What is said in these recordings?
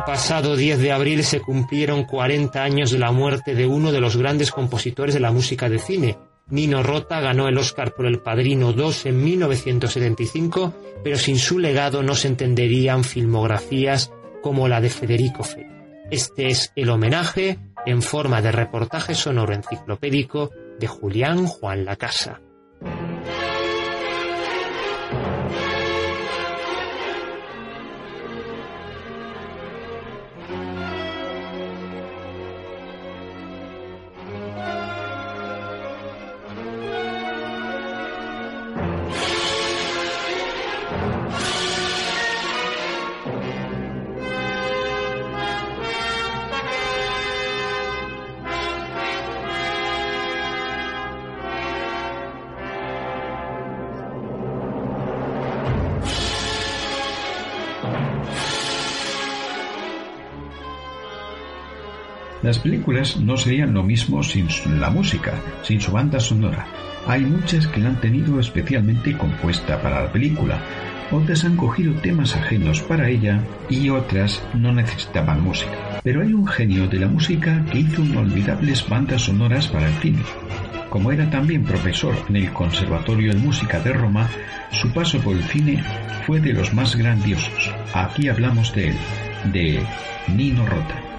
El pasado 10 de abril se cumplieron 40 años de la muerte de uno de los grandes compositores de la música de cine. Nino Rota ganó el Oscar por El Padrino 2 en 1975, pero sin su legado no se entenderían filmografías como la de Federico Fellini. Este es el homenaje en forma de reportaje sonoro enciclopédico de Julián Juan Lacasa. Las películas no serían lo mismo sin la música, sin su banda sonora. Hay muchas que la han tenido especialmente compuesta para la película, otras han cogido temas ajenos para ella y otras no necesitaban música. Pero hay un genio de la música que hizo inolvidables bandas sonoras para el cine. Como era también profesor en el Conservatorio de Música de Roma, su paso por el cine fue de los más grandiosos. Aquí hablamos de él, de Nino Rota.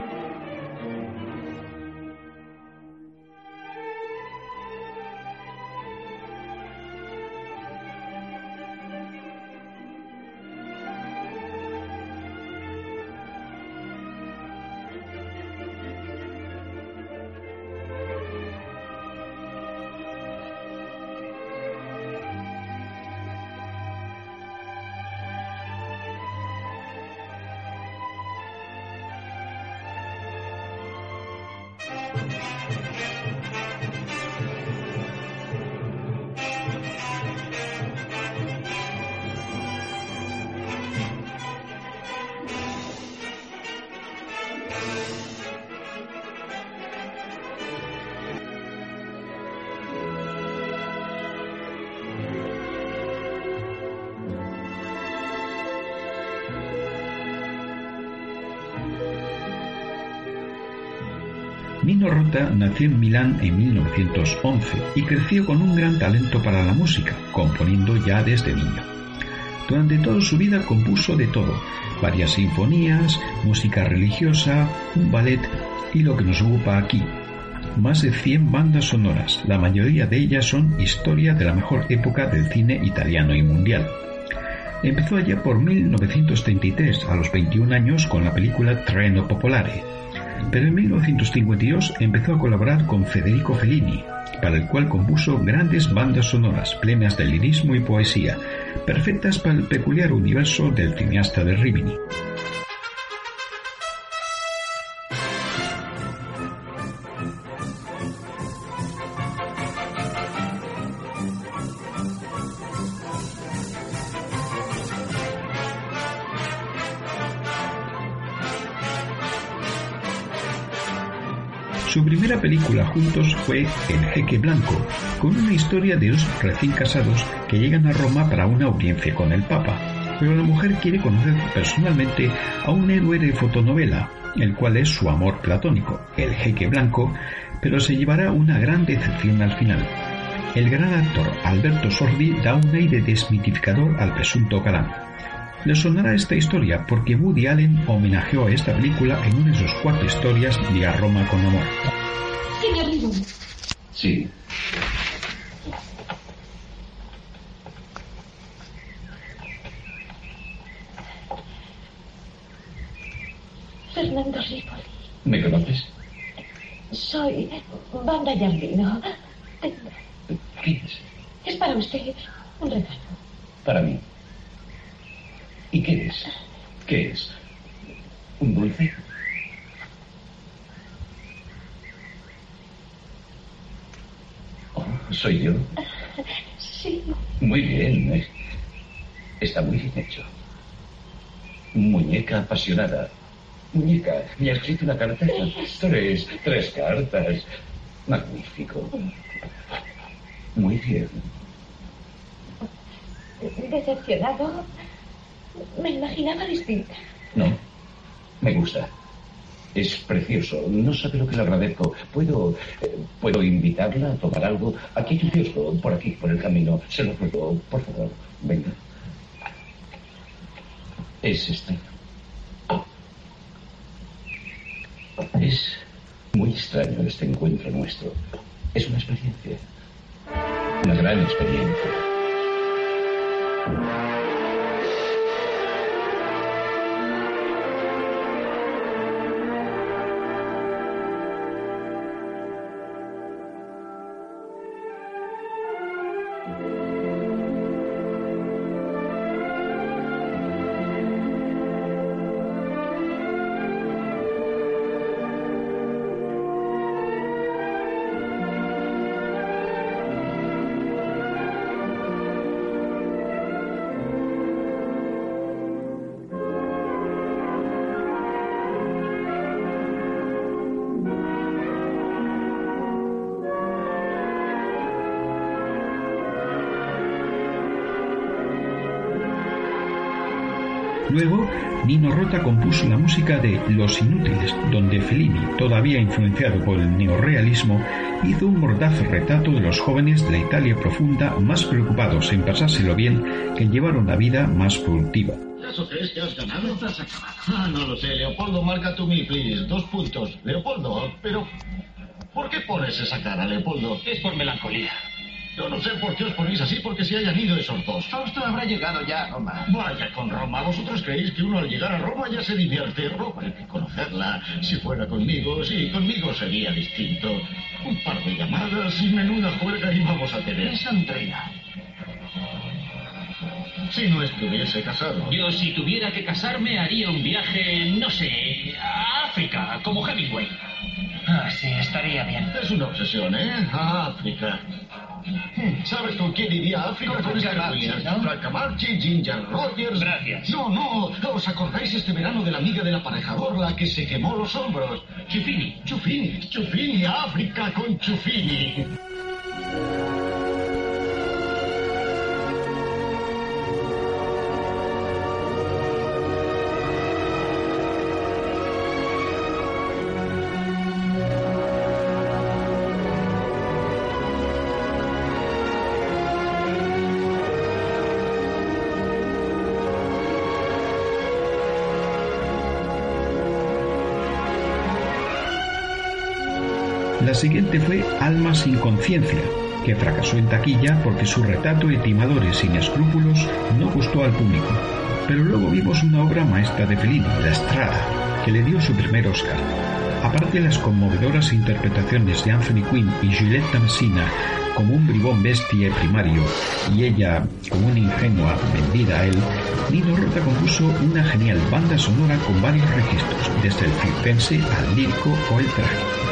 Nino Rota nació en Milán en 1911 y creció con un gran talento para la música, componiendo ya desde niño. Durante toda su vida compuso de todo, varias sinfonías, música religiosa, un ballet y lo que nos ocupa aquí, más de 100 bandas sonoras, la mayoría de ellas son historia de la mejor época del cine italiano y mundial. Empezó allá por 1933, a los 21 años, con la película Treno Popolare, pero en 1952 empezó a colaborar con Federico Fellini, para el cual compuso grandes bandas sonoras plenas de lirismo y poesía, perfectas para el peculiar universo del cineasta de Rimini. Película juntos fue El Jeque Blanco, con una historia de dos recién casados que llegan a Roma para una audiencia con el Papa. Pero la mujer quiere conocer personalmente a un héroe de fotonovela, el cual es su amor platónico, el Jeque Blanco, pero se llevará una gran decepción al final. El gran actor Alberto Sordi da un aire desmitificador al presunto galán. Le sonará esta historia porque Woody Allen homenajeó a esta película en una de sus cuatro historias de A Roma con Amor. Sí. Fernando Ripoli. ¿Me conoces? Soy Banda Yardino. ¿Qué es? Es para usted. Está muy bien hecho. Muñeca apasionada. Muñeca, ¿me has escrito una carta? Tres, tres cartas. Magnífico. Muy bien. Decepcionado. Me imaginaba distinta. No, me gusta. Es precioso. No sabe lo que le agradezco. ¿Puedo, eh, ¿Puedo invitarla a tomar algo? Aquí hay un kiosco, por aquí, por el camino. Se lo ruego, por favor. Venga. Es extraño. Es muy extraño este encuentro nuestro. Es una experiencia. Una gran experiencia. Luego, Nino Rota compuso la música de Los Inútiles, donde Fellini, todavía influenciado por el neorrealismo, hizo un mordaz retrato de los jóvenes de la Italia profunda más preocupados en pasárselo bien que llevar una vida más productiva. ¿Eso crees que has ganado? Estás acabado. Ah, no lo sé, Leopoldo, marca tu me, please. Dos puntos. Leopoldo, pero... ¿Por qué pones esa cara, Leopoldo? Es por melancolía. Yo no sé por qué os ponéis así, porque si hayan ido esos dos. Fausto habrá llegado ya a Roma. Vaya con Roma. ¿Vosotros creéis que uno al llegar a Roma ya se divierte? Roma hay que conocerla. Si fuera conmigo, sí, conmigo sería distinto. Un par de llamadas y menuda juerga íbamos a tener. Es Andrea. Si no estuviese casado. Yo, si tuviera que casarme, haría un viaje, no sé, a África, como Hemingway. Ah, sí, estaría bien. Es una obsesión, ¿eh? A África. Hmm, ¿Sabes con quién iría a África? Con Con Marchi, Ginger Rogers. Gracias. No, no. ¿Os acordáis este verano de la amiga del aparejador, la que se quemó los hombros? Chufini. Chufini. Chufini, África con Chufini. La siguiente fue Alma sin conciencia, que fracasó en taquilla porque su retrato de timadores sin escrúpulos no gustó al público. Pero luego vimos una obra maestra de Fellini, La Estrada, que le dio su primer Oscar. Aparte de las conmovedoras interpretaciones de Anthony Quinn y Juliette Messina como un bribón bestia primario y ella como una ingenua vendida a él, Nino Rota compuso una genial banda sonora con varios registros, desde el circense al lírico o el trágico.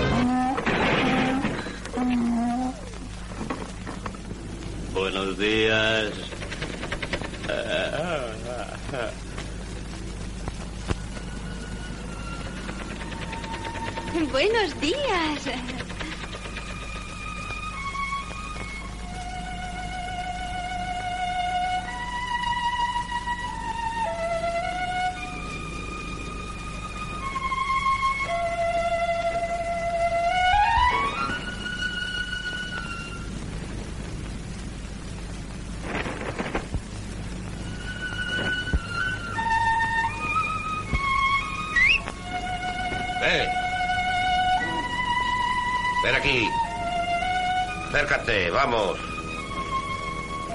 Buenos días. Ven. Ven aquí. Acércate, vamos.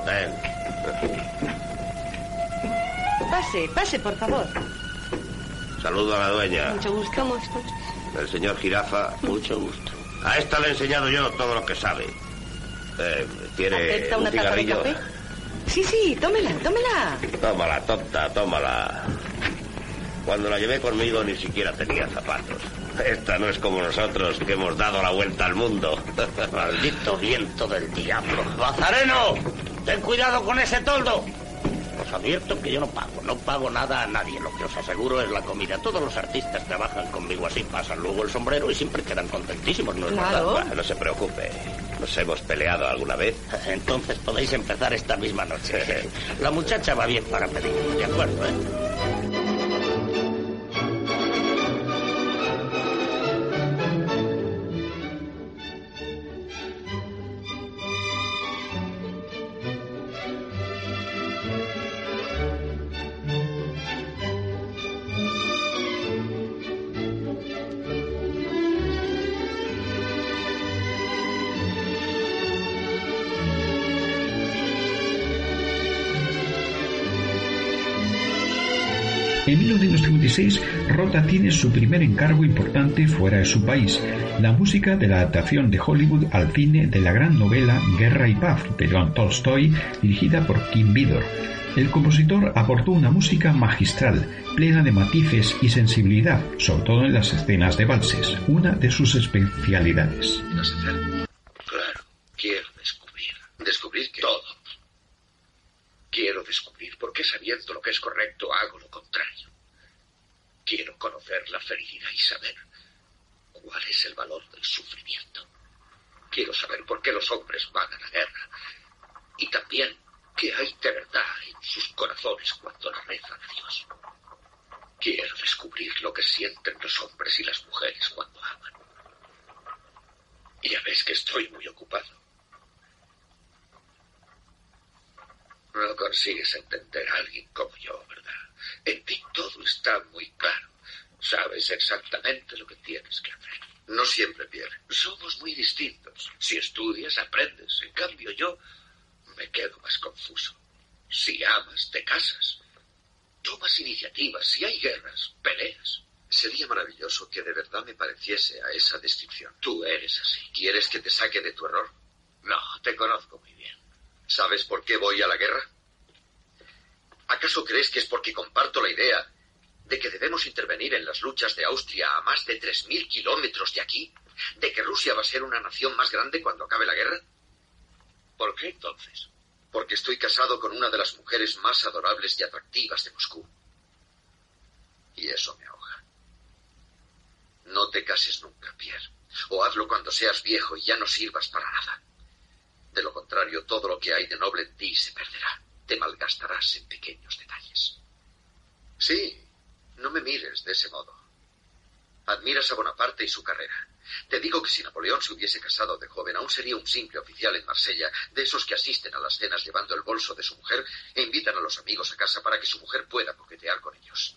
Ven. Pase, pase, por favor. Saludo a la dueña. Mucho gusto. ¿Cómo El señor Jirafa. Mucho gusto. A esta le he enseñado yo todo lo que sabe. Eh, ¿Quiere ¿Acepta un una taza de cigarrillo? café? Sí, sí, tómela, tómela. Tómala, tonta, tómala. Cuando la llevé conmigo ni siquiera tenía zapatos. Esta no es como nosotros que hemos dado la vuelta al mundo. Maldito viento del diablo. ¡Bazareno! ¡Ten cuidado con ese toldo! Os advierto que yo no pago, no pago nada a nadie. Lo que os aseguro es la comida. Todos los artistas trabajan conmigo así, pasan luego el sombrero y siempre quedan contentísimos, ¿no es Claro. verdad? Bueno, no se preocupe. ¿Nos hemos peleado alguna vez? Entonces podéis empezar esta misma noche. La muchacha va bien para pedir, ¿de acuerdo, eh? 1956, Rota tiene su primer encargo importante fuera de su país, la música de la adaptación de Hollywood al cine de la gran novela Guerra y Paz de John Tolstoy, dirigida por Kim Vidor. El compositor aportó una música magistral, plena de matices y sensibilidad, sobre todo en las escenas de valses, una de sus especialidades. Claro, quiero descubrir. ¿Descubrir qué? Todo. Quiero descubrir por qué sabiendo lo que es correcto hago lo contrario. Quiero conocer la felicidad y saber cuál es el valor del sufrimiento. Quiero saber por qué los hombres van a la guerra. Y también qué hay de verdad en sus corazones cuando le rezan a Dios. Quiero descubrir lo que sienten los hombres y las mujeres cuando aman. Ya ves que estoy muy ocupado. No consigues entender a alguien como yo, ¿verdad? En ti todo está muy claro. Sabes exactamente lo que tienes que hacer. No siempre, Pierre. Somos muy distintos. Si estudias, aprendes. En cambio, yo me quedo más confuso. Si amas, te casas. Tomas iniciativas. Si hay guerras, peleas. Sería maravilloso que de verdad me pareciese a esa descripción. Tú eres así. ¿Quieres que te saque de tu error? No, te conozco muy bien. ¿Sabes por qué voy a la guerra? ¿Acaso crees que es porque comparto la idea de que debemos intervenir en las luchas de Austria a más de 3.000 kilómetros de aquí? ¿De que Rusia va a ser una nación más grande cuando acabe la guerra? ¿Por qué entonces? Porque estoy casado con una de las mujeres más adorables y atractivas de Moscú. Y eso me ahoga. No te cases nunca, Pierre. O hazlo cuando seas viejo y ya no sirvas para nada. De lo contrario, todo lo que hay de noble en ti se perderá. Te malgastarás en pequeños detalles. Sí, no me mires de ese modo. Admiras a Bonaparte y su carrera. Te digo que si Napoleón se hubiese casado de joven, aún sería un simple oficial en Marsella, de esos que asisten a las cenas llevando el bolso de su mujer e invitan a los amigos a casa para que su mujer pueda coquetear con ellos.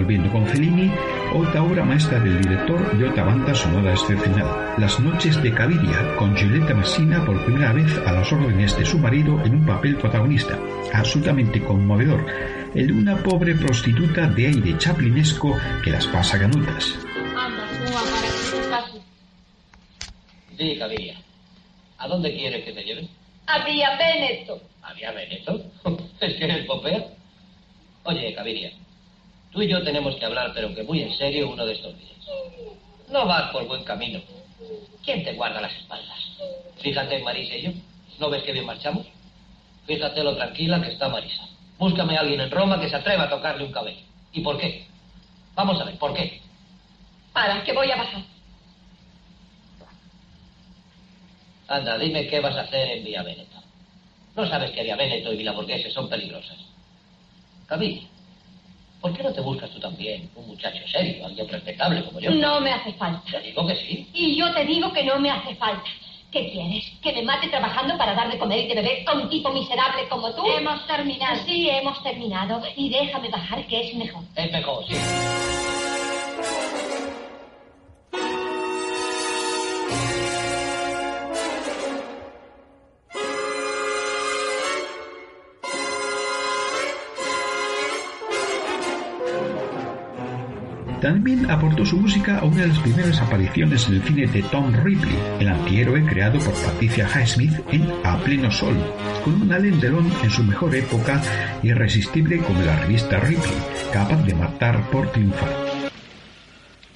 Volviendo con Fellini, otra obra maestra del director y otra banda sonora excepcional, Las noches de Caviria, con Giulietta Messina por primera vez a las órdenes de su marido en un papel protagonista, absolutamente conmovedor, el de una pobre prostituta de aire chaplinesco que las pasa ganutas. Sí, Caviria. ¿A dónde quieres que te lleve? A Vía Veneto. ¿A Vía Veneto? ¿Es que eres popea? Oye, Caviria, tú y yo tenemos que hablar, pero que muy en serio, uno de estos días. No vas por buen camino. ¿Quién te guarda las espaldas? Fíjate en Marisa y yo. ¿No ves que bien marchamos? Fíjate lo tranquila que está Marisa. Búscame a alguien en Roma que se atreva a tocarle un cabello. ¿Y por qué? Vamos a ver, ¿por qué? Para, que voy a bajar. Anda, dime qué vas a hacer en Vía Veneto. No sabes que Ariabeneto y Vilaborghese son peligrosas. Gaviria, ¿por qué no te buscas tú también un muchacho serio, alguien respetable como yo? No me hace falta. Te digo que sí. Y yo te digo que no me hace falta. ¿Qué quieres? ¿Que me mate trabajando para dar de comer y de beber a un tipo miserable como tú? Hemos terminado. Sí, hemos terminado. Y déjame bajar, que es mejor. Es mejor, sí. También aportó su música a una de las primeras apariciones en el cine de Tom Ripley, el antihéroe creado por Patricia Highsmith en A Pleno Sol, con un Alain Delon en su mejor época irresistible como la revista Ripley, capaz de matar por triunfar.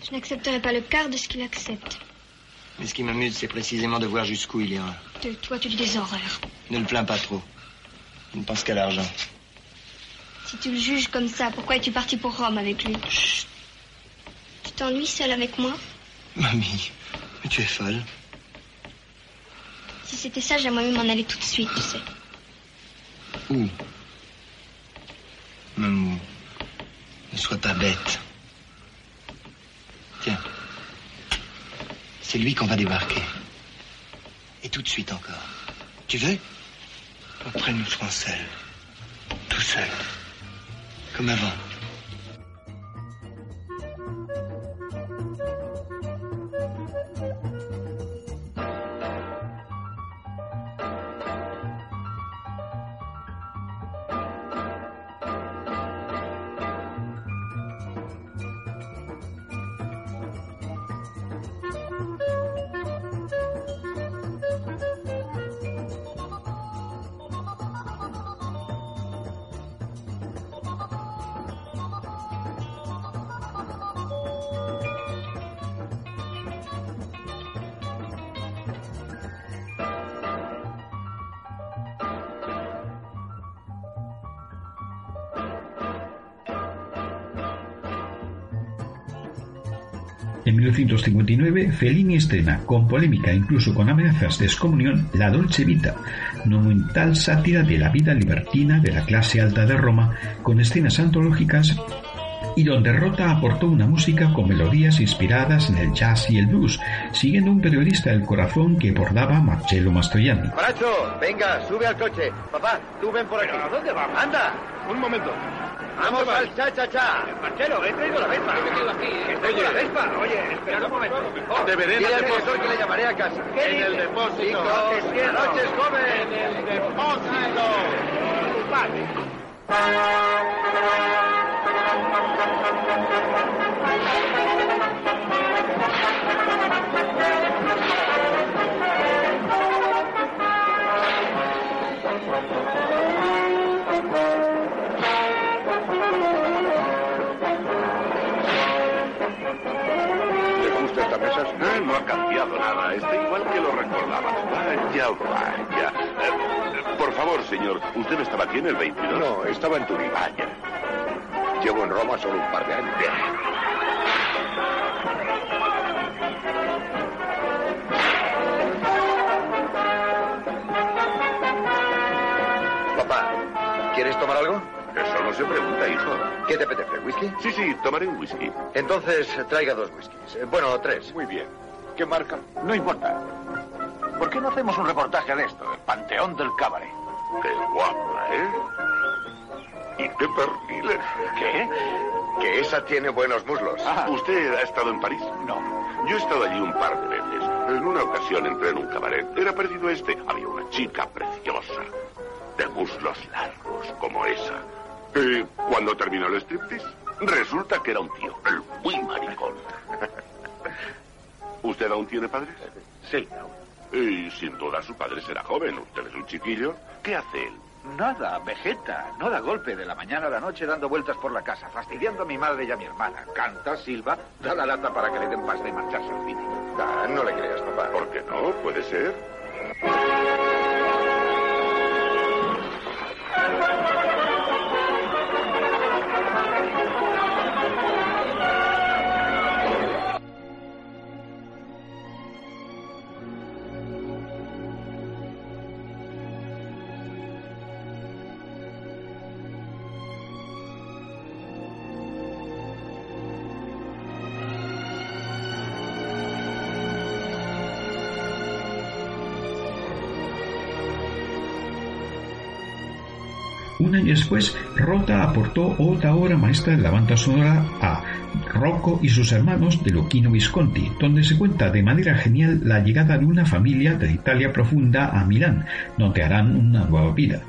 Je n'accepterai pas le quart de ce qu'il accepte. Mais ce qui m'amuse, c'est précisément de voir jusqu'où il ira. De toi, tu dis des horreurs. Ne le plains pas trop. Il ne pense qu'à l'argent. Si tu le juges comme ça, pourquoi es-tu parti pour Rome avec lui t'ennuies seul avec moi Mamie, mais tu es folle. Si c'était ça, j'aimerais m'en aller tout de suite, tu sais. Où? Maman, ne sois pas bête. Tiens, c'est lui qu'on va débarquer. Et tout de suite encore. Tu veux? Après, nous serons seuls. Tout seuls. Comme avant. En 1959, Fellini estrena, con polémica e incluso con amenazas de excomunión, La Dolce Vita, monumental sátira de la vida libertina de la clase alta de Roma, con escenas antológicas y donde Rota aportó una música con melodías inspiradas en el jazz y el blues, siguiendo un periodista del corazón que bordaba Marcello Mastroianni. Bracho, venga, sube al coche. Papá, tú ven por aquí. ¿A dónde vamos? Anda. Un momento. Vamos al cha-cha-cha. Marchero, he traído la Vespa. He venido aquí. Traído la Vespa. Oye, espera un momento. Deberé Dile al profesor que le llamaré a casa. En el depósito. Buenas noches, joven. En el depósito. No ha cambiado nada. Está igual que lo recordaba. Vaya, vaya. Eh, por favor, señor, ¿usted estaba aquí en el 22? No, estaba en Turín. Vaya. Llevo en Roma solo un par de años. Papá, ¿quieres tomar algo? Pregunta, hijo. ¿Qué te apetece? ¿Whisky? Sí, sí, tomaré un whisky. Entonces traiga dos whiskies. Eh, Bueno, tres. Muy bien. ¿Qué marca? No importa. ¿Por qué no hacemos un reportaje de esto? El Panteón del Cabaret. Qué guapa, ¿eh? ¿Y qué perniles? ¿Qué? Que esa tiene buenos muslos. Ah, ¿Usted ha estado en París? No. Yo he estado allí un par de veces. En una ocasión entré en un cabaret. Era parecido a este. Había una chica preciosa. De muslos largos, como esa. Y cuando terminó el striptease, resulta que era un tío. El muy maricón. ¿Usted aún tiene padres? Sí. Y sin duda su padre será joven. Usted es un chiquillo. ¿Qué hace él? Nada, vegeta. No da golpe de la mañana a la noche dando vueltas por la casa, fastidiando a mi madre y a mi hermana. Canta, silba, da la lata para que le den pasta y marcharse al cine. Ah, no le creas, papá. ¿Por qué no? Puede ser. Un año después, Rota aportó otra obra maestra de la banda sonora a Rocco y sus hermanos de Luchino Visconti, donde se cuenta de manera genial la llegada de una familia de Italia profunda a Milán, donde harán una nueva vida.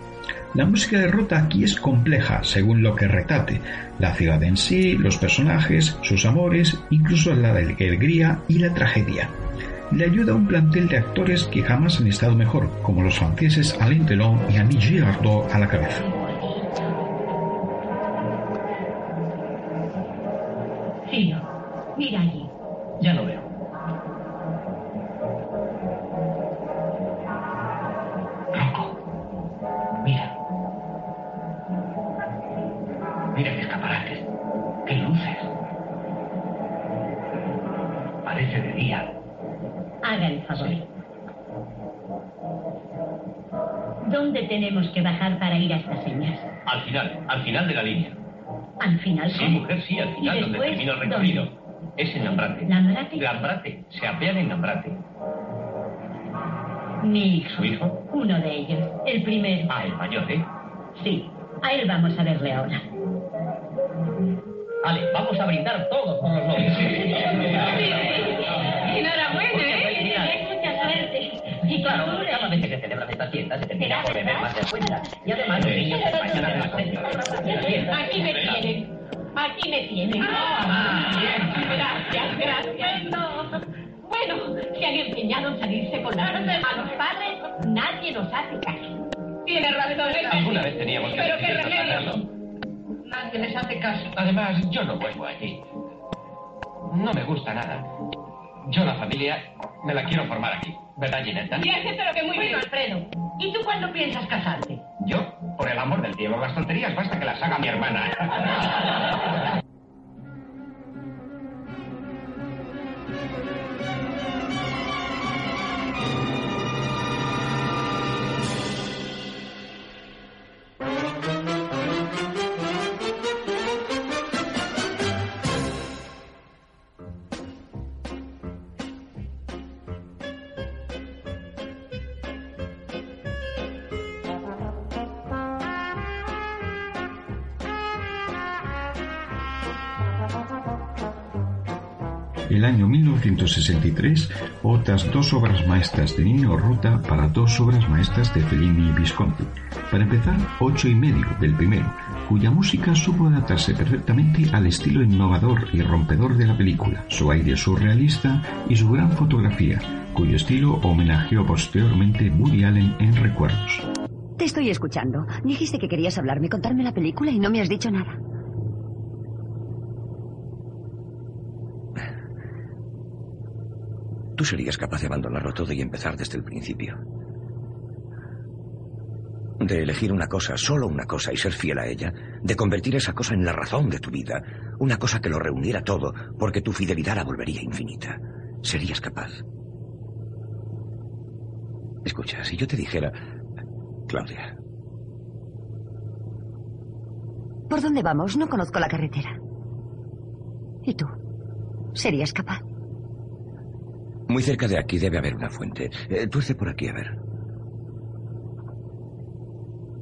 La música de Rota aquí es compleja, según lo que retate, la ciudad en sí, los personajes, sus amores, incluso la alegría y la tragedia. Le ayuda un plantel de actores que jamás han estado mejor, como los franceses Alain Delon y Annie Girardot a la cabeza. ¿Dónde tenemos que bajar para ir a estas señas? Al final, al final de la línea. Al final. Sí, mujer, sí, al final, ¿Y donde termina el recorrido. Es en Lambrate. ¿Lambrate? Lambrate. Se apean en Lambrate. Mi hijo. ¿Su hijo? Uno de ellos. El primero. Ah, el mayor, ¿eh? Sí. A él vamos a verle ahora. Vale, vamos a brindar todos por los novios. Claro, cada vez que se celebran estas fiestas se termina por beber más de cuenta. Y además los niños se pasan a las Aquí me tienen. Aquí me tienen. Ah, Gracias, gracias. Bueno, se han empeñado en salirse con las manos padres. Nadie nos hace caso. Tiene razón. Alguna vez teníamos que Pero qué remedio. Nadie les hace caso. Además, yo no vuelvo allí. No me gusta nada. Yo la familia me la quiero formar aquí. ¿Verdad, Ginetta? Fíjate, pero que muy bien, Alfredo. ¿Y tú cuándo piensas casarte? Yo, por el amor del cielo, las tonterías basta que las haga mi hermana. El año 1963, otras dos obras maestras de Nino Rota para dos obras maestras de Fellini y Visconti. Para empezar, Ocho y medio del primero, cuya música supo adaptarse perfectamente al estilo innovador y rompedor de la película, su aire surrealista y su gran fotografía, cuyo estilo homenajeó posteriormente Woody Allen en Recuerdos. Te estoy escuchando. Dijiste que querías hablarme, contarme la película y no me has dicho nada. Tú serías capaz de abandonarlo todo y empezar desde el principio. De elegir una cosa, solo una cosa, y ser fiel a ella. De convertir esa cosa en la razón de tu vida. Una cosa que lo reuniera todo, porque tu fidelidad la volvería infinita. Serías capaz. Escucha, si yo te dijera... Claudia, ¿Por dónde vamos? No conozco la carretera. ¿Y tú? ¿Serías capaz? Muy cerca de aquí debe haber una fuente. Eh, tuerce por aquí, a ver.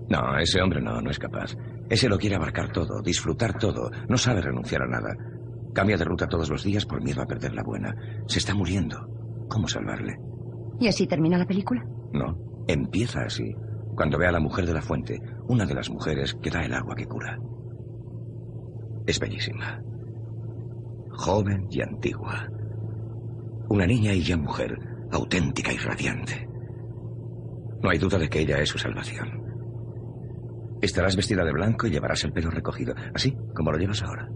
No, ese hombre no, no es capaz. Ese lo quiere abarcar todo, disfrutar todo, no sabe renunciar a nada. Cambia de ruta todos los días por miedo a perder la buena. Se está muriendo. ¿Cómo salvarle? ¿Y así termina la película? No, empieza así. Cuando ve a la mujer de la fuente, una de las mujeres que da el agua que cura. Es bellísima. Joven y antigua. Una niña y ya mujer, auténtica y radiante. No hay duda de que ella es su salvación. Estarás vestida de blanco y llevarás el pelo recogido, así como lo llevas ahora.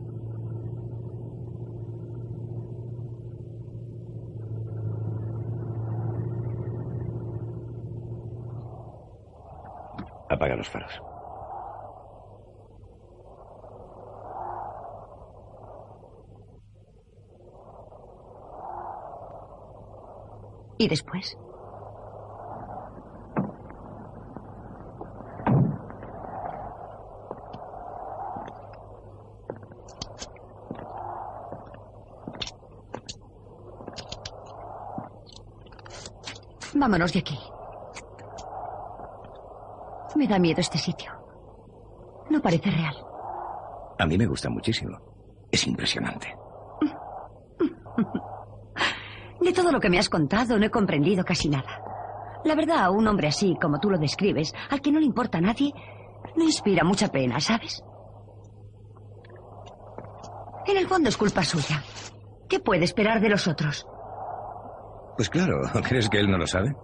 Apaga los faros. ¿Y después? Vámonos de aquí. Me da miedo este sitio. No parece real. A mí me gusta muchísimo. Es impresionante. De todo lo que me has contado no he comprendido casi nada. La verdad, un hombre así, como tú lo describes, al que no le importa a nadie, no inspira mucha pena, ¿sabes? En el fondo es culpa suya. ¿Qué puede esperar de los otros? Pues claro, ¿crees que él no lo sabe?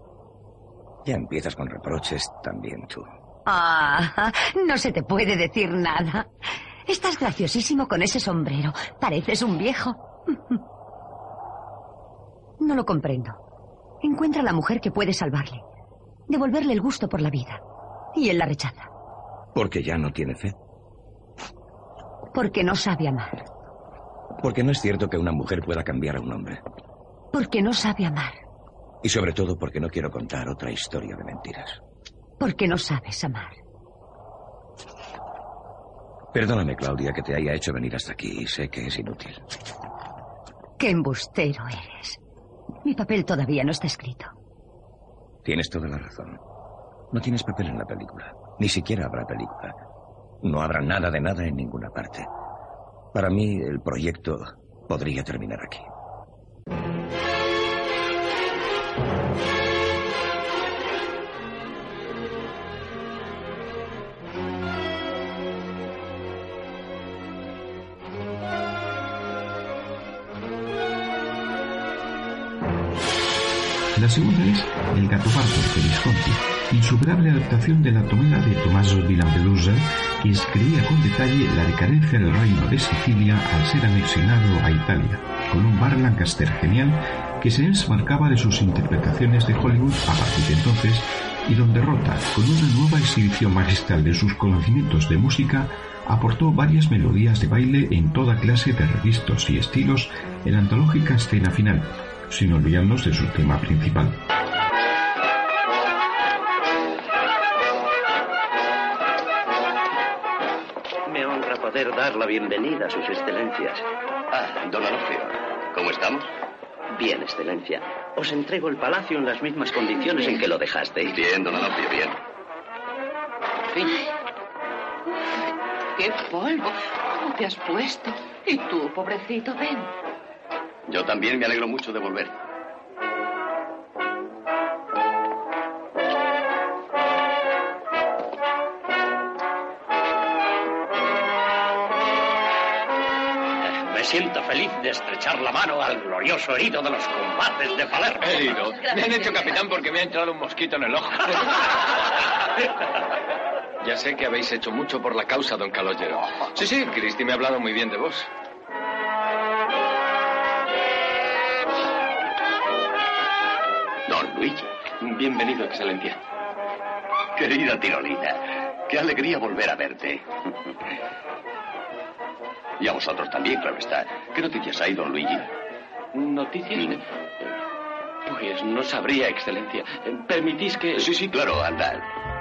Ya empiezas con reproches también tú. Ah, no se te puede decir nada. Estás graciosísimo con ese sombrero. Pareces un viejo. No lo comprendo. Encuentra a la mujer que puede salvarle, devolverle el gusto por la vida. Y él la rechaza. Porque ya no tiene fe. Porque no sabe amar. Porque no es cierto que una mujer pueda cambiar a un hombre. Porque no sabe amar. Y sobre todo porque no quiero contar otra historia de mentiras. Porque no sabes amar. Perdóname, Claudia, que te haya hecho venir hasta aquí. Sé que es inútil. Qué embustero eres. Mi papel todavía no está escrito. Tienes toda la razón. No tienes papel en la película. Ni siquiera habrá película. No habrá nada de nada en ninguna parte. Para mí, el proyecto podría terminar aquí. La segunda es El gato pardo de Visconti, insuperable adaptación de la tomela de Tommaso di Lampedusa, que escribía con detalle la decadencia del reino de Sicilia al ser anexionado a Italia, con un bar Lancaster genial que se desmarcaba de sus interpretaciones de Hollywood a partir de entonces y donde Rota, con una nueva exhibición magistral de sus conocimientos de música, aportó varias melodías de baile en toda clase de revistos y estilos en la antológica escena final, sin olvidarnos de su tema principal. Me honra poder dar la bienvenida a sus excelencias. Ah, don Alofio, ¿cómo estamos? Bien, excelencia. Os entrego el palacio en las mismas condiciones en que lo dejasteis. Bien, don Alofio, bien. ¡Qué polvo! ¿Cómo te has puesto? Y tú, pobrecito, ven. Yo también me alegro mucho de volver. Me siento feliz de estrechar la mano al glorioso herido de los combates de Palermo. Herido. Me han hecho capitán porque me ha entrado un mosquito en el ojo. ya sé que habéis hecho mucho por la causa, don Calogero. Sí, sí, Cristi me ha hablado muy bien de vos. Luigi. Bienvenido, excelencia. Querida Tirolina, qué alegría volver a verte. Y a vosotros también, claro está. ¿Qué noticias hay, don Luigi? ¿Noticias? Pues no sabría, excelencia. ¿Permitís que...? Sí, sí, claro, anda.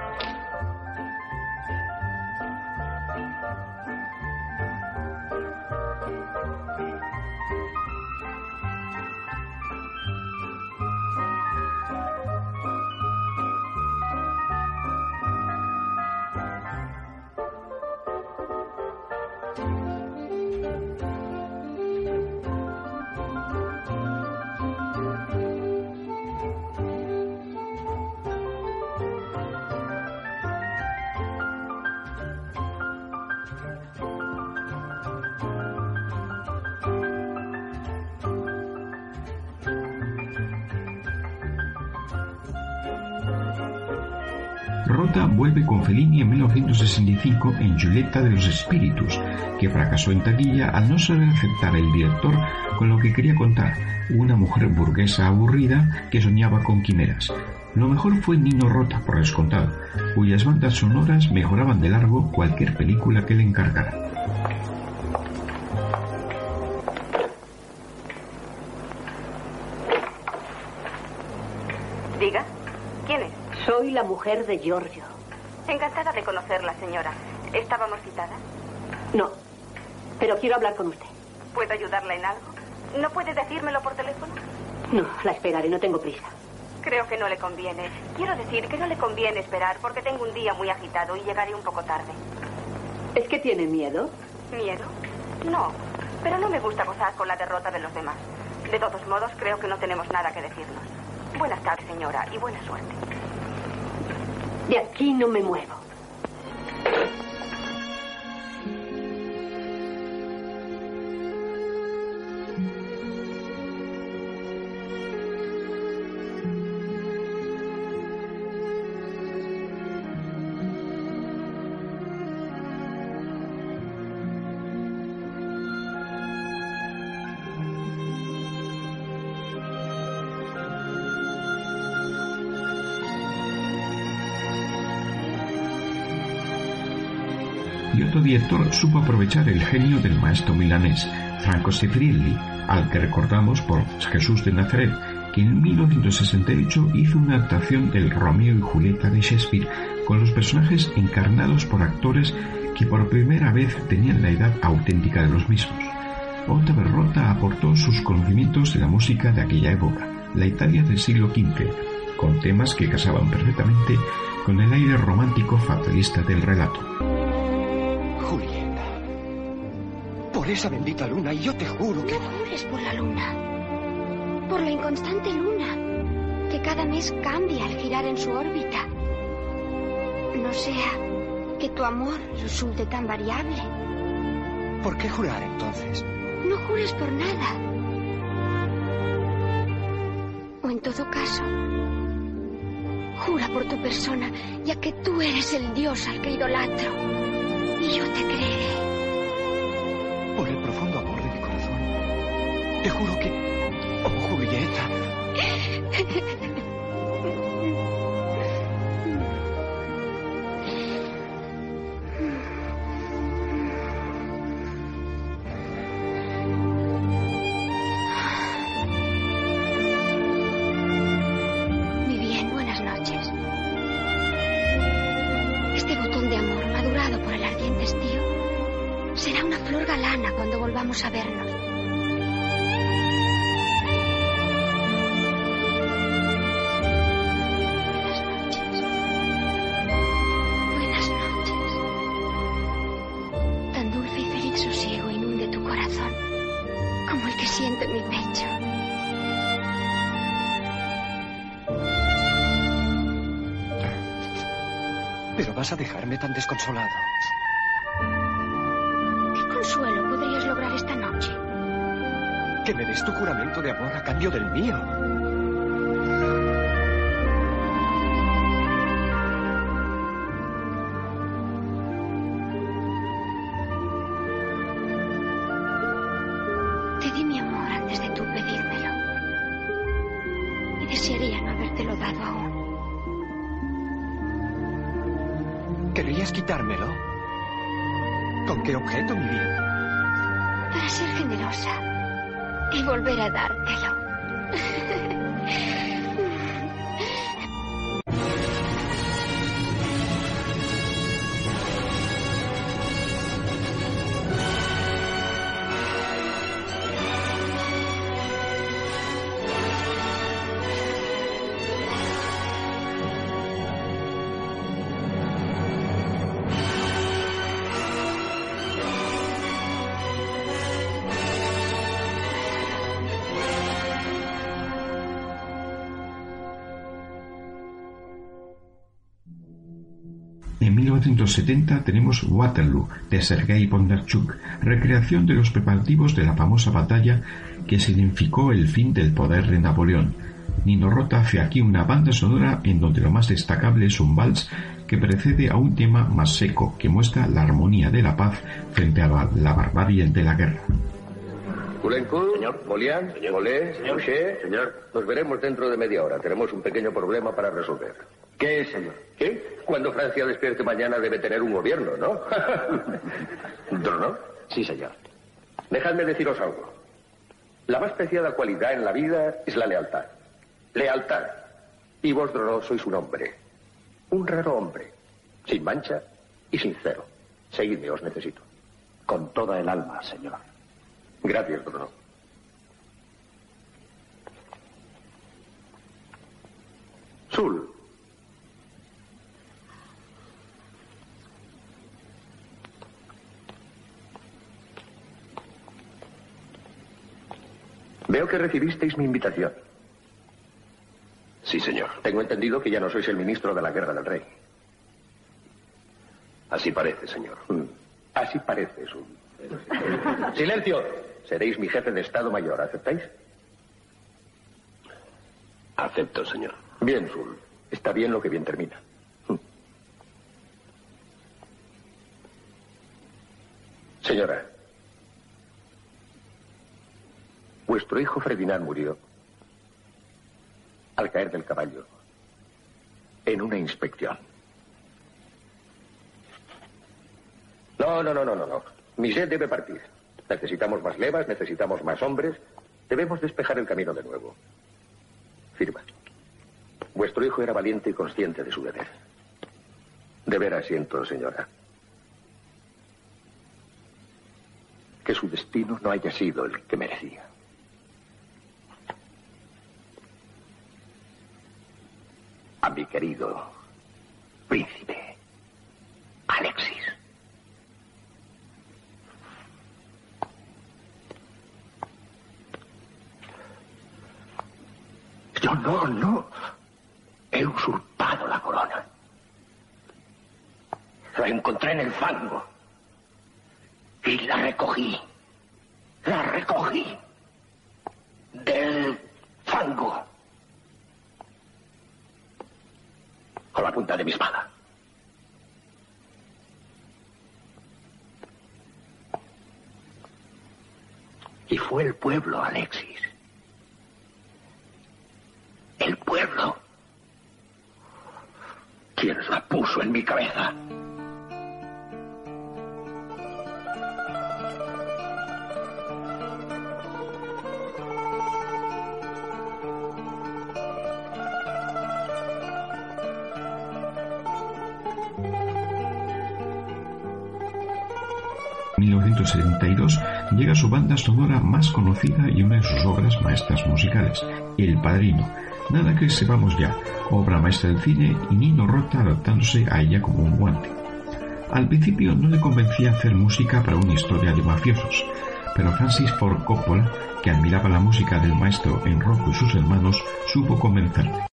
Rota vuelve con Fellini en 1965 en Giulietta de los Espíritus, que fracasó en taquilla al no saber aceptar el director con lo que quería contar, una mujer burguesa aburrida que soñaba con quimeras. Lo mejor fue Nino Rota, por descontado, cuyas bandas sonoras mejoraban de largo cualquier película que le encargara. Mujer de Giorgio. Encantada de conocerla, señora. ¿Estábamos citadas? No, pero quiero hablar con usted. ¿Puedo ayudarla en algo? ¿No puede decírmelo por teléfono? No, la esperaré, no tengo prisa. Creo que no le conviene. Quiero decir que no le conviene esperar porque tengo un día muy agitado y llegaré un poco tarde. ¿Es que tiene miedo? ¿Miedo? No, pero no me gusta gozar con la derrota de los demás. De todos modos, creo que no tenemos nada que decirnos. Buenas tardes, señora, y buena suerte. De aquí no me muevo. Director supo aprovechar el genio del maestro milanés, Franco Sefrielli, al que recordamos por Jesús de Nazaret, que en 1968 hizo una adaptación del Romeo y Julieta de Shakespeare con los personajes encarnados por actores que por primera vez tenían la edad auténtica de los mismos. Otto Berrotta aportó sus conocimientos de la música de aquella época, la Italia del siglo XV, con temas que casaban perfectamente con el aire romántico fatalista del relato. Por esa bendita luna, y yo te juro que... No jures por la luna. Por la inconstante luna, que cada mes cambia al girar en su órbita. No sea que tu amor resulte tan variable. ¿Por qué jurar entonces? No jures por nada. O en todo caso, jura por tu persona, ya que tú eres el dios al que idolatro. Y yo te creeré. Te juro que... Oh, Julieta. Feliz sosiego inunde tu corazón como el que siento en mi pecho. Pero vas a dejarme tan desconsolado. ¿Qué consuelo podrías lograr esta noche? Que me des tu juramento de amor a cambio del mío. 1970 tenemos Waterloo de Sergei Bondarchuk, recreación de los preparativos de la famosa batalla que significó el fin del poder de Napoleón. Nino Rota hace aquí una banda sonora en donde lo más destacable es un vals que precede a un tema más seco que muestra la armonía de la paz frente a la, la barbarie de la guerra. Culencourt, señor. Molián, señor. Molé, señor. señor. Nos veremos dentro de media hora. Tenemos un pequeño problema para resolver. ¿Qué es, señor? ¿Qué? Cuando Francia despierte mañana debe tener un gobierno, ¿no? ¿Drono? Sí, señor. Dejadme deciros algo. La más preciada cualidad en la vida es la lealtad. Lealtad. Y vos, Drono, sois un hombre. Un raro hombre. Sin mancha y sincero. Seguidme, os necesito. Con toda el alma, señor. Gracias, Drono. Sul. Veo que recibisteis mi invitación. Sí, señor. Tengo entendido que ya no sois el ministro de la guerra del rey. Así parece, señor. Mm. Así parece, Sul. Silencio. Seréis mi jefe de Estado Mayor. ¿Aceptáis? Acepto, señor. Bien, Sul. Está bien lo que bien termina. Mm. Señora, vuestro hijo Ferdinand murió al caer del caballo en una inspección. No, no, no, no, no, no. Miset debe partir. Necesitamos más levas, necesitamos más hombres. Debemos despejar el camino de nuevo. Firma. Vuestro hijo era valiente y consciente de su deber. De veras siento, señora. Que su destino no haya sido el que merecía. Mi querido príncipe, Alexis. Yo no, no. He usurpado la corona. La encontré en el fango. Y la recogí. La recogí. Del fango. De mi espada. Y fue el pueblo, Alexis. El pueblo. Quien la puso en mi cabeza. 1972 llega su banda sonora más conocida y una de sus obras maestras musicales, El Padrino, Nada que sepamos ya, obra maestra del cine y Nino Rota adaptándose a ella como un guante. Al principio no le convencía hacer música para una historia de mafiosos, pero Francis Ford Coppola, que admiraba la música del maestro en Rocco y sus hermanos, supo convencerle.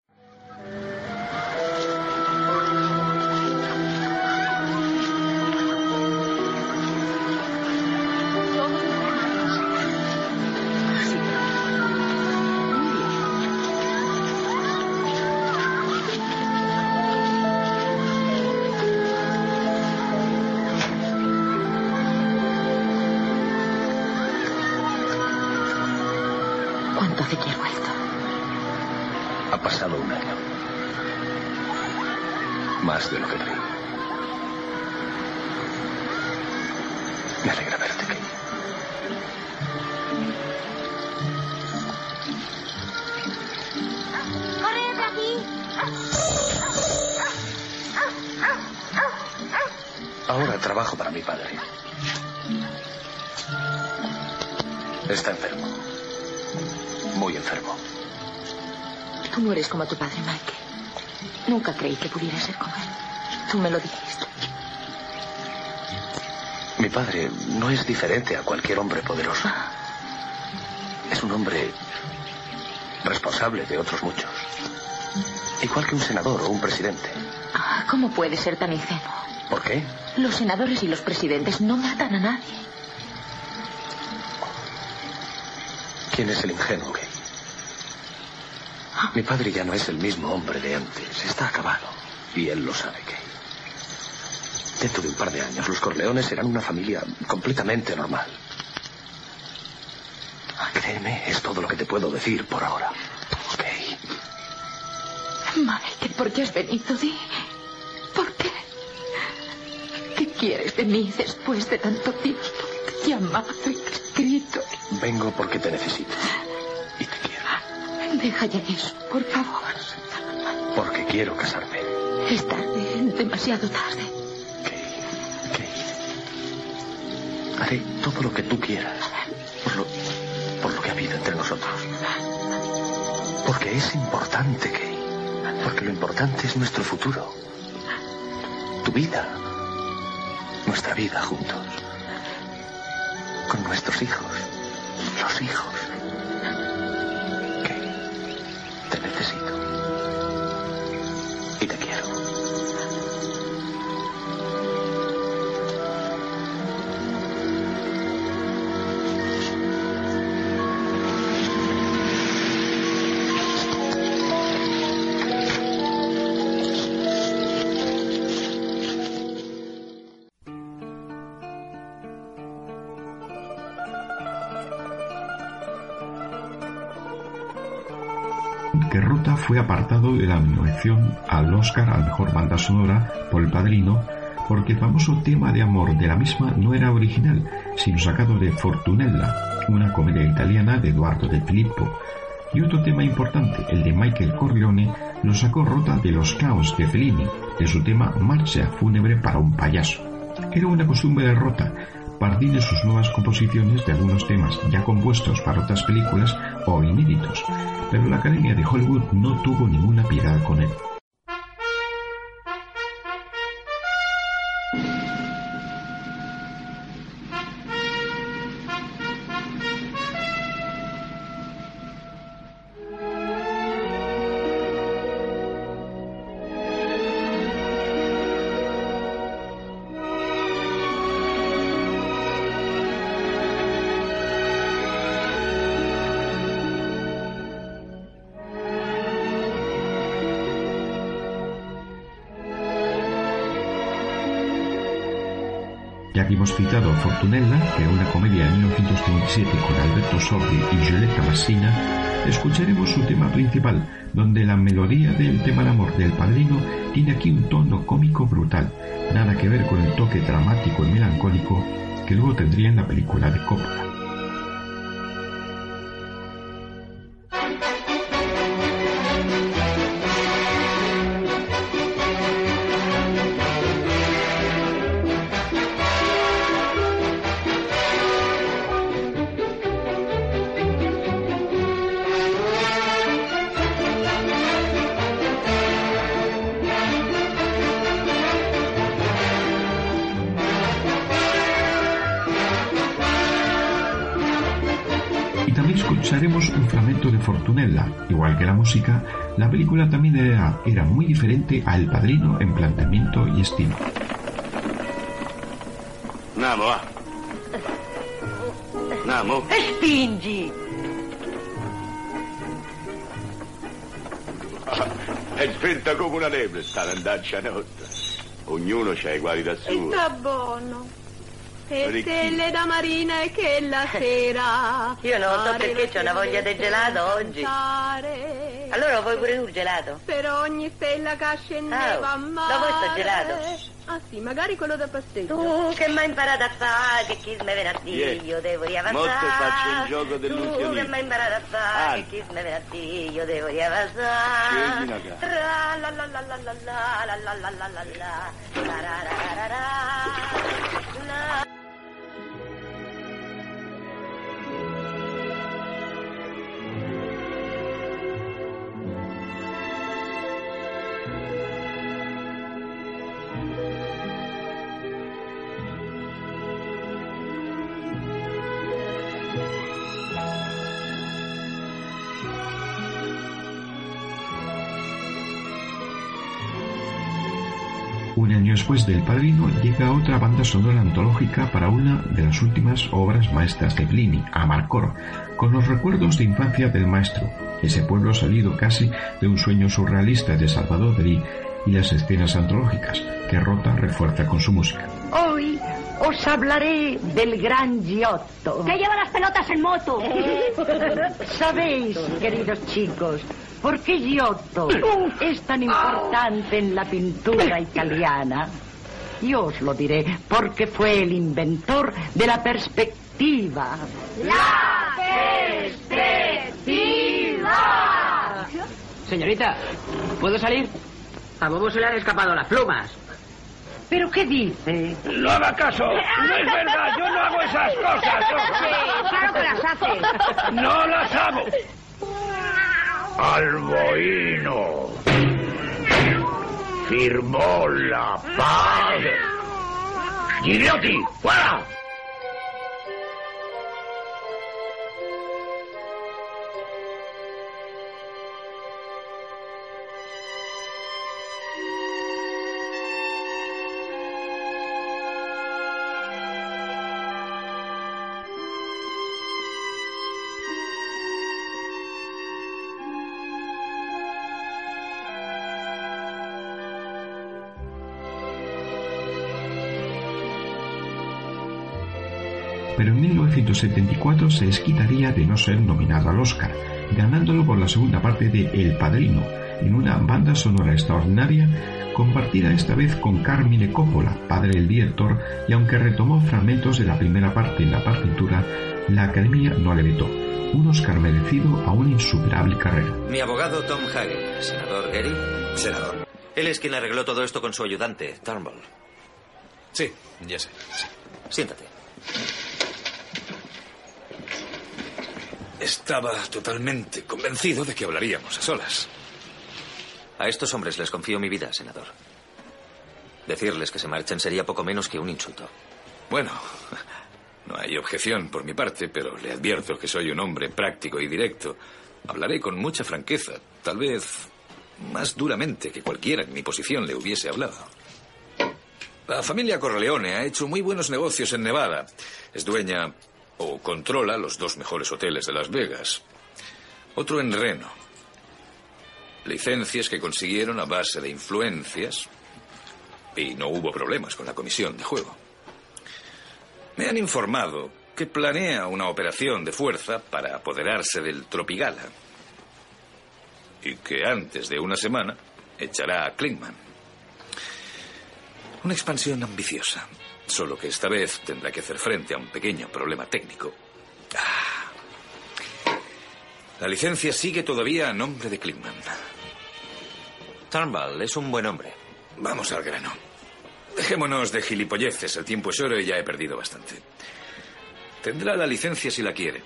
Diferente a cualquier hombre poderoso. Es un hombre responsable de otros muchos. Igual que un senador o un presidente. Ah, ¿Cómo puede ser tan ingenuo? ¿Por qué? Los senadores y los presidentes no matan a nadie. ¿Quién es el ingenuo, Kay? Mi padre ya no es el mismo hombre de antes. Está acabado. Y él lo sabe, Kay. Dentro de un par de años, los Corleones serán una familia completamente normal. Créeme, es todo lo que te puedo decir por ahora. Mike, ¿por qué has venido? Di. ¿Por qué? ¿Qué quieres de mí después de tanto tiempo? Te he amado y te he escrito. Vengo porque te necesito. Deja ya eso, por favor. Porque quiero casarme. Es tarde, demasiado tarde. Haré todo lo que tú quieras. Por lo, por lo que ha habido entre nosotros. Porque es importante, Kay. Porque lo importante es nuestro futuro. Tu vida. Nuestra vida juntos. Con nuestros hijos. Los hijos. Fue apartado de la nominación al Oscar a mejor banda sonora por El Padrino porque el famoso tema de amor de la misma no era original, sino sacado de Fortunella, una comedia italiana de Eduardo de Filippo. Y otro tema importante, el de Michael Corleone, lo sacó Rota de Los Caos de Fellini, de su tema Marcha fúnebre para un payaso. Era una costumbre de Rota partir de sus nuevas composiciones de algunos temas ya compuestos para otras películas o inéditos, pero la Academia de Hollywood no tuvo ninguna piedad con él. Citado Fortunella, que era una comedia de 1937 con Alberto Sordi y Violetta Massina, escucharemos su tema principal, donde la melodía del tema de amor del padrino tiene aquí un tono cómico brutal, nada que ver con el toque dramático y melancólico que luego tendría en la película de Coppola. Escucharemos un fragmento de Fortunella. Igual que la música, la película también era, era muy diferente a El Padrino en planteamiento y estilo. Andiamo, va. Andiamo. E spingi! È spenta come una neve sta andaccia notte. Ognuno c'ha i guai da suo. Sta buono. E Ricchi. stelle da marina e che la sera. Io non so perché c'ho una voglia di gelato oggi. Allora vuoi pure tu il gelato? Per ogni stella che scendeva Ah, a mare. da voi sto gelato. Ah sì, magari quello da passeggio. Tu che mi hai imparato a fare, che chi me viene a dire, Vieni. io devo riavanzare. Mo te faccio un gioco Tu dell'illusionismo. che mi hai imparato a fare, Ah. che chi me viene a dire, io devo riavanzare. Tra la la la la la la la la la la la la. La ra ra ra ra Un año después del Padrino llega otra banda sonora antológica para una de las últimas obras maestras de Pliny, Amarcor, con los recuerdos de infancia del maestro, ese pueblo salido casi de un sueño surrealista de Salvador Dalí y las escenas antológicas que Rota refuerza con su música. Hoy os hablaré del gran Giotto. Que lleva las pelotas en moto. Sabéis, queridos chicos, por qué Giotto es tan importante en la pintura italiana. Yo os lo diré, porque fue el inventor de la perspectiva. ¡La perspectiva! Señorita, ¿puedo salir? A Bobo se le han escapado las plumas. ¿Pero qué dice? No haga caso. No es verdad. Yo no hago esas cosas. claro que las hace. No las hago. Alboino firmó la paz. Gigliotti, fuera. 1974 se desquitaría de no ser nominado al Oscar, ganándolo por la segunda parte de El Padrino, en una banda sonora extraordinaria compartida esta vez con Carmine Coppola, padre del director, y aunque retomó fragmentos de la primera parte en la partitura, la Academia no le vetó. Un Oscar merecido a una insuperable carrera. Mi abogado Tom Hagen, senador Gary. Senador. Él es quien arregló todo esto con su ayudante, Turnbull. Sí, ya sé. Siéntate. Estaba totalmente convencido de que hablaríamos a solas. A estos hombres les confío mi vida, senador. Decirles que se marchen sería poco menos que un insulto. Bueno, no hay objeción por mi parte, pero le advierto que soy un hombre práctico y directo. Hablaré con mucha franqueza, tal vez más duramente que cualquiera en mi posición le hubiese hablado. La familia Corleone ha hecho muy buenos negocios en Nevada. Es dueña o controla los dos mejores hoteles de Las Vegas. Otro en Reno. Licencias que consiguieron a base de influencias y no hubo problemas con la comisión de juego. Me han informado que planea una operación de fuerza para apoderarse del Tropigala y que antes de una semana echará a Klingman. Una expansión ambiciosa, solo que esta vez tendrá que hacer frente a un pequeño problema técnico. Ah. La licencia sigue todavía a nombre de Klingman. Turnbull es un buen hombre. Vamos al grano. Dejémonos de gilipolleces, el tiempo es oro y ya he perdido bastante. Tendrá la licencia si la quiere.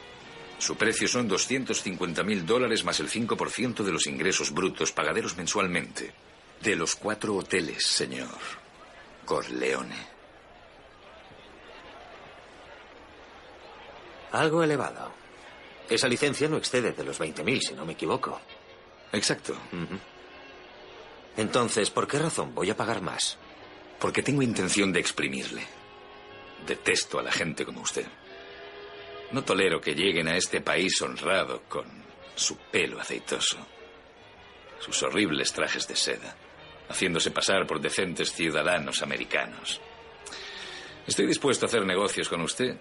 Su precio son 250 mil dólares más el 5% de los ingresos brutos pagaderos mensualmente. De los cuatro hoteles, señor. Corleone. Algo elevado. Esa licencia no excede de los 20.000, si no me equivoco. Exacto. Entonces, ¿por qué razón voy a pagar más? Porque tengo intención de exprimirle. Detesto a la gente como usted. No tolero que lleguen a este país honrado con su pelo aceitoso, sus horribles trajes de seda, haciéndose pasar por decentes ciudadanos americanos. Estoy dispuesto a hacer negocios con usted,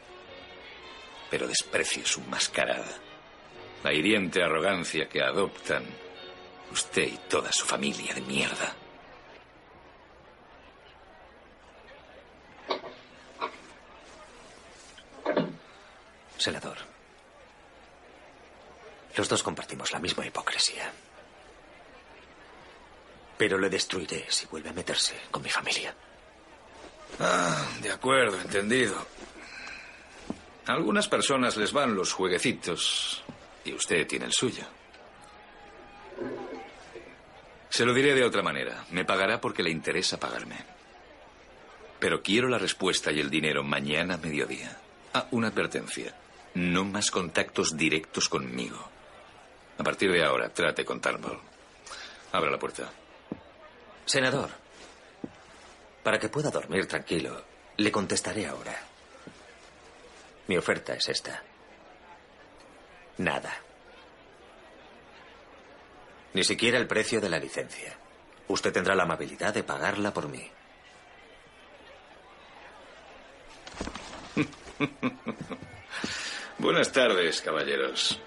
pero desprecio su mascarada, la hiriente arrogancia que adoptan usted y toda su familia de mierda. Senador, los dos compartimos la misma hipocresía. Pero le destruiré si vuelve a meterse con mi familia. Ah, de acuerdo, entendido. Algunas personas les van los jueguecitos y usted tiene el suyo. Se lo diré de otra manera. Me pagará porque le interesa pagarme. Pero quiero la respuesta y el dinero mañana a mediodía. Ah, una advertencia. No más contactos directos conmigo. A partir de ahora, trate con Turnbull. Abra la puerta. Senador, para que pueda dormir tranquilo, le contestaré ahora. Mi oferta es esta. Nada. Ni siquiera el precio de la licencia. Usted tendrá la amabilidad de pagarla por mí. Buenas tardes, caballeros.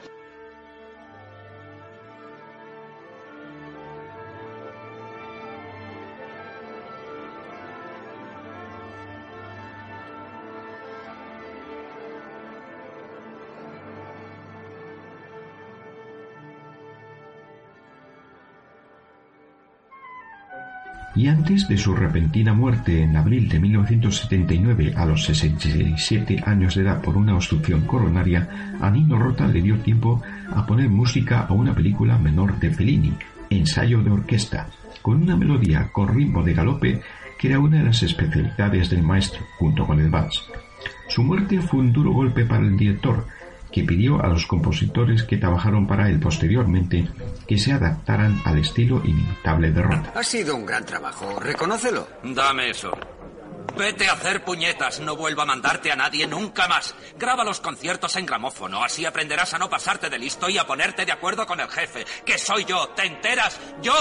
Y antes de su repentina muerte en abril de 1979 a los 67 años de edad por una obstrucción coronaria, a Nino Rota le dio tiempo a poner música a una película menor de Fellini, Ensayo de Orquesta, con una melodía con ritmo de galope que era una de las especialidades del maestro, junto con el vals. Su muerte fue un duro golpe para el director, que pidió a los compositores que trabajaron para él posteriormente que se adaptaran al estilo inimitable de Rota. Ha sido un gran trabajo, reconócelo. Dame eso. Vete a hacer puñetas, no vuelva a mandarte a nadie nunca más. Graba los conciertos en gramófono, así aprenderás a no pasarte de listo y a ponerte de acuerdo con el jefe, que soy yo, ¿te enteras? ¡Yo!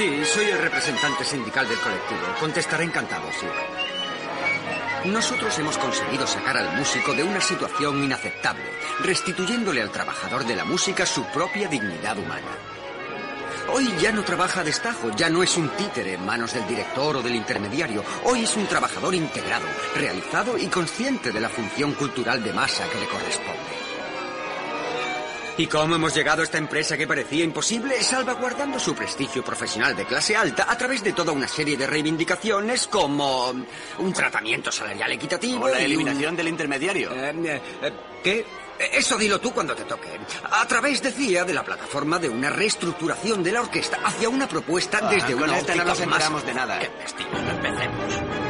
Sí, soy el representante sindical del colectivo. Contestaré encantado, sí. Nosotros hemos conseguido sacar al músico de una situación inaceptable, restituyéndole al trabajador de la música su propia dignidad humana. Hoy ya no trabaja a destajo, ya no es un títere en manos del director o del intermediario. Hoy es un trabajador integrado, realizado y consciente de la función cultural de masa que le corresponde. ¿Y cómo hemos llegado a esta empresa que parecía imposible? Salvaguardando su prestigio profesional de clase alta a través de toda una serie de reivindicaciones como un tratamiento salarial equitativo. O la un- eliminación del intermediario. Eh, eh, eh, ¿Qué? Eh, Eso dilo tú cuando te toque. A través, decía, de la plataforma de una reestructuración de la orquesta hacia una propuesta Ah, desde una esta no óptica nos más- de nada. Qué vestigio, no empecemos.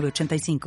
906985.